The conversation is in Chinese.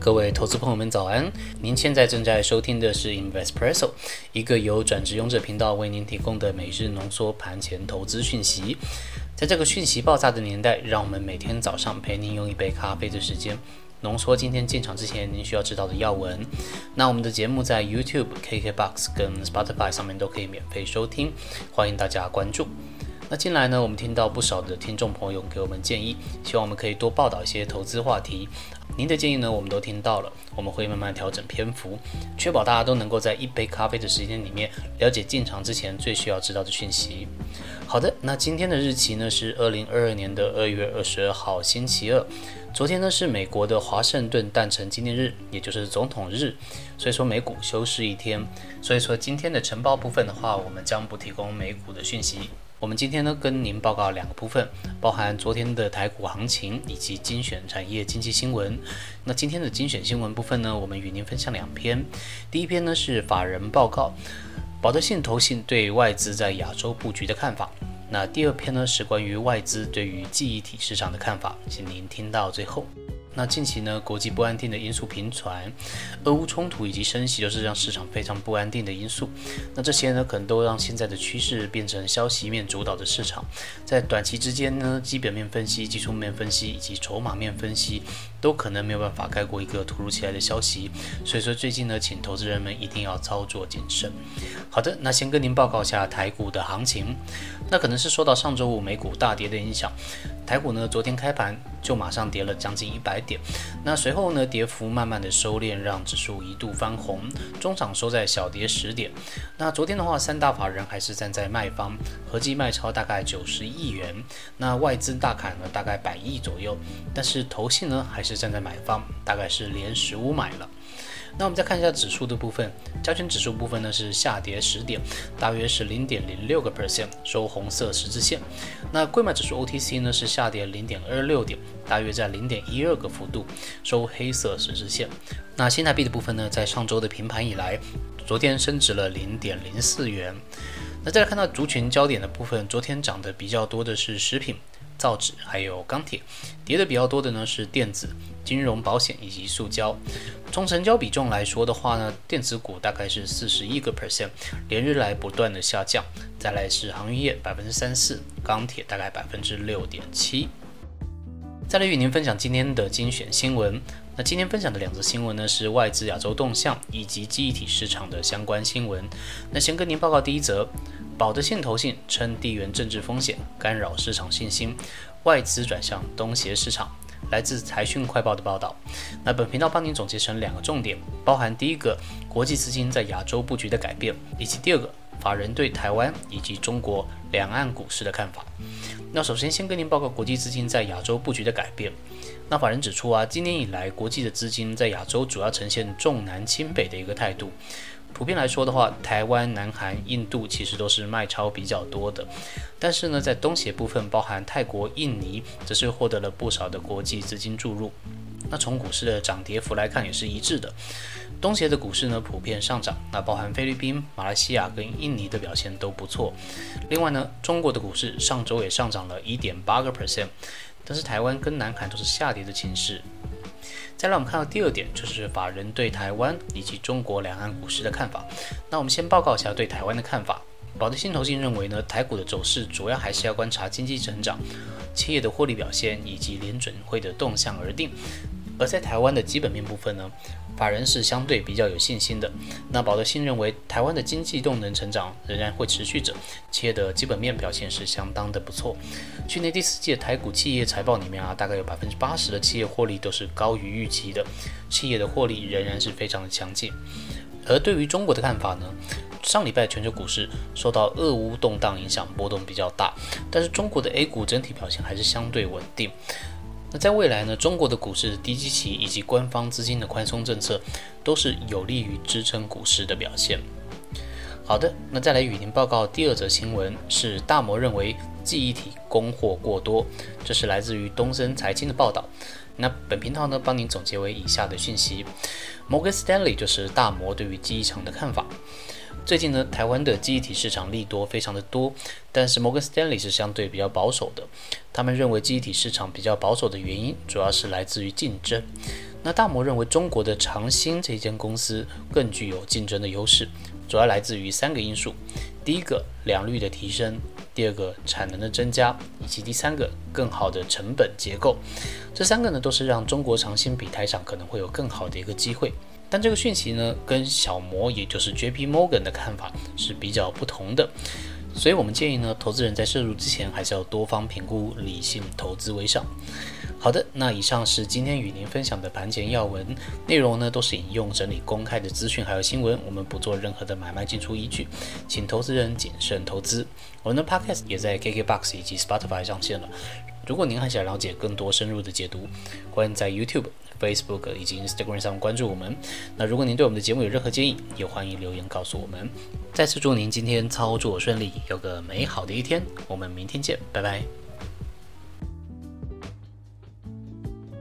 各位投资朋友们，早安！您现在正在收听的是 Investpresso，一个由转职勇者频道为您提供的每日浓缩盘前投资讯息。在这个讯息爆炸的年代，让我们每天早上陪您用一杯咖啡的时间，浓缩今天进场之前您需要知道的要闻。那我们的节目在 YouTube、KKBox 跟 Spotify 上面都可以免费收听，欢迎大家关注。那近来呢，我们听到不少的听众朋友给我们建议，希望我们可以多报道一些投资话题。您的建议呢，我们都听到了，我们会慢慢调整篇幅，确保大家都能够在一杯咖啡的时间里面了解进场之前最需要知道的讯息。好的，那今天的日期呢是二零二二年的二月二十二号，星期二。昨天呢是美国的华盛顿诞辰纪念日，也就是总统日，所以说美股休市一天。所以说今天的晨报部分的话，我们将不提供美股的讯息。我们今天呢，跟您报告两个部分，包含昨天的台股行情以及精选产业经济新闻。那今天的精选新闻部分呢，我们与您分享两篇。第一篇呢是法人报告，保德信投信对外资在亚洲布局的看法。那第二篇呢是关于外资对于记忆体市场的看法，请您听到最后。那近期呢，国际不安定的因素频传，俄乌冲突以及升息都是让市场非常不安定的因素。那这些呢，可能都让现在的趋势变成消息面主导的市场。在短期之间呢，基本面分析、技术面分析以及筹码面分析，都可能没有办法盖过一个突如其来的消息。所以说最近呢，请投资人们一定要操作谨慎。好的，那先跟您报告一下台股的行情。那可能是受到上周五美股大跌的影响。台股呢，昨天开盘就马上跌了将近一百点，那随后呢，跌幅慢慢的收敛，让指数一度翻红，中场收在小跌十点。那昨天的话，三大法人还是站在卖方，合计卖超大概九十亿元，那外资大砍了大概百亿左右，但是投信呢还是站在买方，大概是连十五买了。那我们再看一下指数的部分，加权指数部分呢是下跌十点，大约是零点零六个 percent，收红色十字线。那贵买指数 OTC 呢是下跌零点二六点，大约在零点一二个幅度，收黑色十字线。那新台币的部分呢，在上周的平盘以来，昨天升值了零点零四元。那再来看到族群焦点的部分，昨天涨得比较多的是食品。造纸还有钢铁，跌的比较多的呢是电子、金融、保险以及塑胶。从成交比重来说的话呢，电子股大概是四十一个 percent，连日来不断的下降。再来是航运业百分之三四，钢铁大概百分之六点七。再来与您分享今天的精选新闻。那今天分享的两则新闻呢，是外资亚洲动向以及记忆体市场的相关新闻。那先跟您报告第一则。保德信投信称地缘政治风险干扰市场信心，外资转向东协市场。来自财讯快报的报道。那本频道帮您总结成两个重点，包含第一个国际资金在亚洲布局的改变，以及第二个法人对台湾以及中国两岸股市的看法。那首先先跟您报告国际资金在亚洲布局的改变。那法人指出啊，今年以来国际的资金在亚洲主要呈现重南轻北的一个态度。普遍来说的话，台湾、南韩、印度其实都是卖超比较多的，但是呢，在东协部分，包含泰国、印尼，则是获得了不少的国际资金注入。那从股市的涨跌幅来看，也是一致的。东协的股市呢，普遍上涨，那包含菲律宾、马来西亚跟印尼的表现都不错。另外呢，中国的股市上周也上涨了一点八个 percent，但是台湾跟南韩都是下跌的情势。再来我们看到第二点，就是法人对台湾以及中国两岸股市的看法。那我们先报告一下对台湾的看法。保德信投信认为呢，台股的走势主要还是要观察经济成长、企业的获利表现以及联准会的动向而定。而在台湾的基本面部分呢？法人是相对比较有信心的。那保德信认为，台湾的经济动能成长仍然会持续着，企业的基本面表现是相当的不错。去年第四季台股企业财报里面啊，大概有百分之八十的企业获利都是高于预期的，企业的获利仍然是非常的强劲。而对于中国的看法呢？上礼拜全球股市受到俄乌动荡影响，波动比较大，但是中国的 A 股整体表现还是相对稳定。那在未来呢？中国的股市低基期以及官方资金的宽松政策，都是有利于支撑股市的表现。好的，那再来与您报告第二则新闻，是大摩认为记忆体供货过多，这是来自于东森财经的报道。那本频道呢，帮您总结为以下的讯息：摩根斯丹利就是大摩对于记忆厂的看法。最近呢，台湾的记忆体市场利多非常的多，但是摩根斯丹利是相对比较保守的。他们认为记忆体市场比较保守的原因，主要是来自于竞争。那大摩认为中国的长兴这间公司更具有竞争的优势，主要来自于三个因素：第一个，良率的提升；第二个，产能的增加；以及第三个，更好的成本结构。这三个呢，都是让中国长兴比台厂可能会有更好的一个机会。但这个讯息呢，跟小摩也就是 J.P. Morgan 的看法是比较不同的，所以我们建议呢，投资人在摄入之前还是要多方评估，理性投资为上。好的，那以上是今天与您分享的盘前要闻内容呢，都是引用整理公开的资讯还有新闻，我们不做任何的买卖进出依据，请投资人谨慎投资。我们的 Podcast 也在 KKBox 以及 Spotify 上线了。如果您还想了解更多深入的解读，欢迎在 YouTube。Facebook 以及 Instagram 上关注我们。那如果您对我们的节目有任何建议，也欢迎留言告诉我们。再次祝您今天操作顺利，有个美好的一天。我们明天见，拜拜。